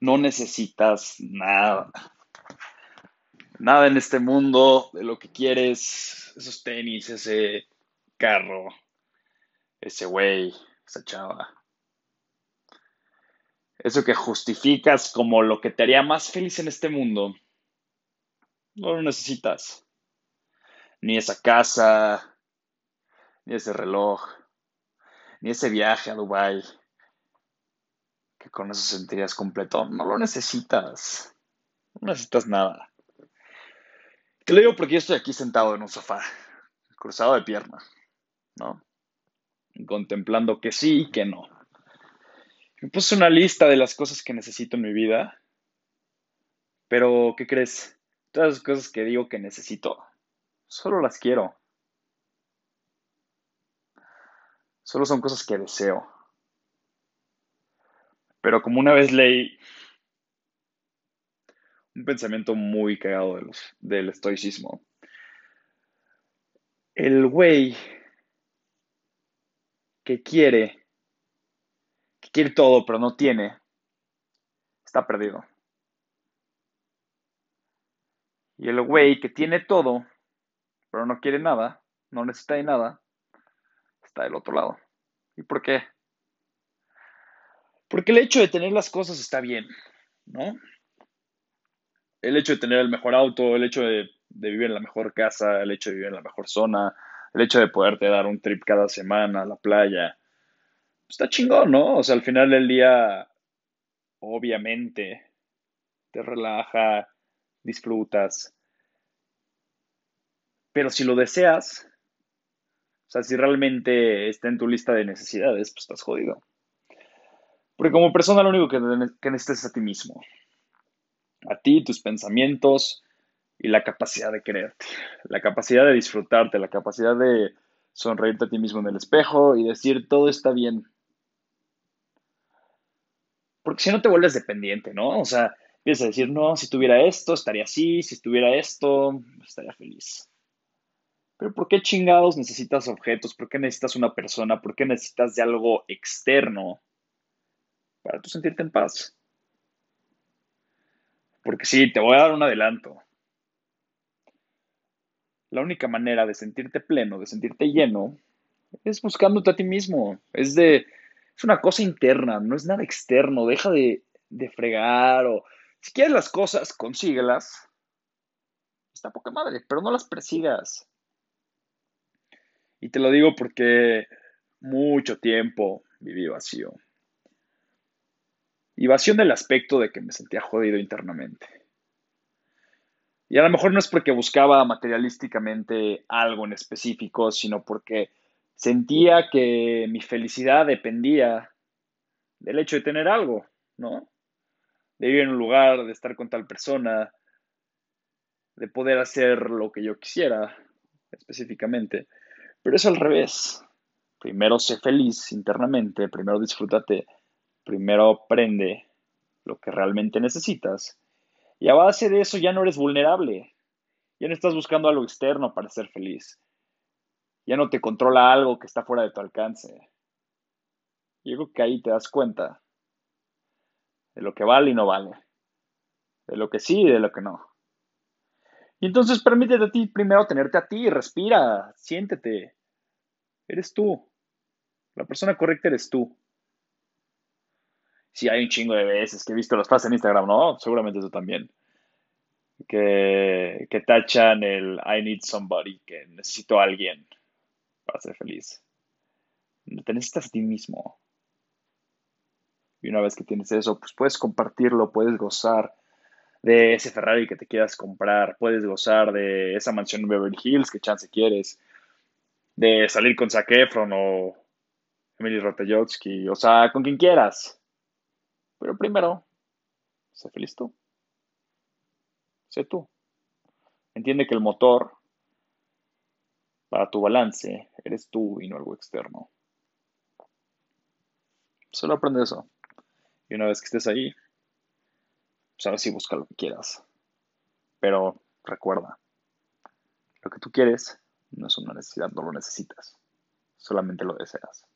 No necesitas nada. Nada en este mundo de lo que quieres, esos tenis, ese carro, ese güey, esa chava. Eso que justificas como lo que te haría más feliz en este mundo, no lo necesitas. Ni esa casa, ni ese reloj, ni ese viaje a Dubai que con eso sentirías completo. No lo necesitas. No necesitas nada. Te lo digo porque yo estoy aquí sentado en un sofá, cruzado de pierna, ¿no? Contemplando que sí y que no. Me puse una lista de las cosas que necesito en mi vida, pero ¿qué crees? Todas las cosas que digo que necesito, solo las quiero. Solo son cosas que deseo. Pero como una vez leí un pensamiento muy cagado del estoicismo, el güey que quiere, que quiere todo pero no tiene, está perdido. Y el güey que tiene todo, pero no quiere nada, no necesita de nada, está del otro lado. ¿Y por qué? Porque el hecho de tener las cosas está bien, ¿no? El hecho de tener el mejor auto, el hecho de, vivir en la mejor casa, el hecho de vivir en la mejor zona, el hecho de poderte dar un trip cada semana a la playa, está chingón, ¿no? O sea, al final del día, obviamente, te relaja, disfrutas. Pero si lo deseas, o sea, si realmente está en tu lista de necesidades, pues estás jodido. Porque como persona lo único que, necesitas es a ti mismo. A ti, tus pensamientos y la capacidad de quererte. La capacidad de disfrutarte, la capacidad de sonreírte a ti mismo en el espejo y decir todo está bien. Porque si no te vuelves dependiente, ¿no? O sea, empiezas a decir, no, si tuviera esto, estaría así, si tuviera esto, estaría feliz. Pero ¿por qué chingados necesitas objetos? ¿Por qué necesitas una persona? ¿Por qué necesitas de algo externo sentirte en paz. Porque sí, te voy a dar un adelanto. La única manera de sentirte pleno, de sentirte lleno, es buscándote a ti mismo. Es de, es una cosa interna, no es nada externo. Deja de, de fregar o si quieres las cosas, consíguelas. Está poca madre, pero no las persigas. Y te lo digo porque mucho tiempo viví vacío. Y vacío en el aspecto de que me sentía jodido internamente. Y a lo mejor no es porque buscaba materialísticamente algo en específico, sino porque sentía que mi felicidad dependía del hecho de tener algo, ¿no? De vivir en un lugar, de estar con tal persona, de poder hacer lo que yo quisiera específicamente. Pero es al revés. Primero sé feliz internamente, primero disfrútate primero aprende lo que realmente necesitas y a base de eso ya no eres vulnerable. Ya no estás buscando algo externo para ser feliz. Ya no te controla algo que está fuera de tu alcance. Yo creo que ahí te das cuenta de lo que vale y no vale. De lo que sí y de lo que no. Y entonces permítete a ti primero tenerte a ti, respira, siéntete. Eres tú. La persona correcta eres tú sí hay un chingo de veces que he visto los pases en Instagram, ¿no? Seguramente eso también. Que, que tachan el I need somebody, que necesito a alguien para ser feliz. Te necesitas a ti mismo. Y una vez que tienes eso, pues puedes compartirlo, puedes gozar de ese Ferrari que te quieras comprar, puedes gozar de esa mansión en Beverly Hills que chance quieres, de salir con Zac Efron o Emily Ratajkowski, o sea, con quien quieras. Pero primero, sé feliz tú. Sé tú. Entiende que el motor para tu balance eres tú y no algo externo. Solo aprende eso. Y una vez que estés ahí, pues ahora sí busca lo que quieras. Pero recuerda, lo que tú quieres no es una necesidad, no lo necesitas. Solamente lo deseas.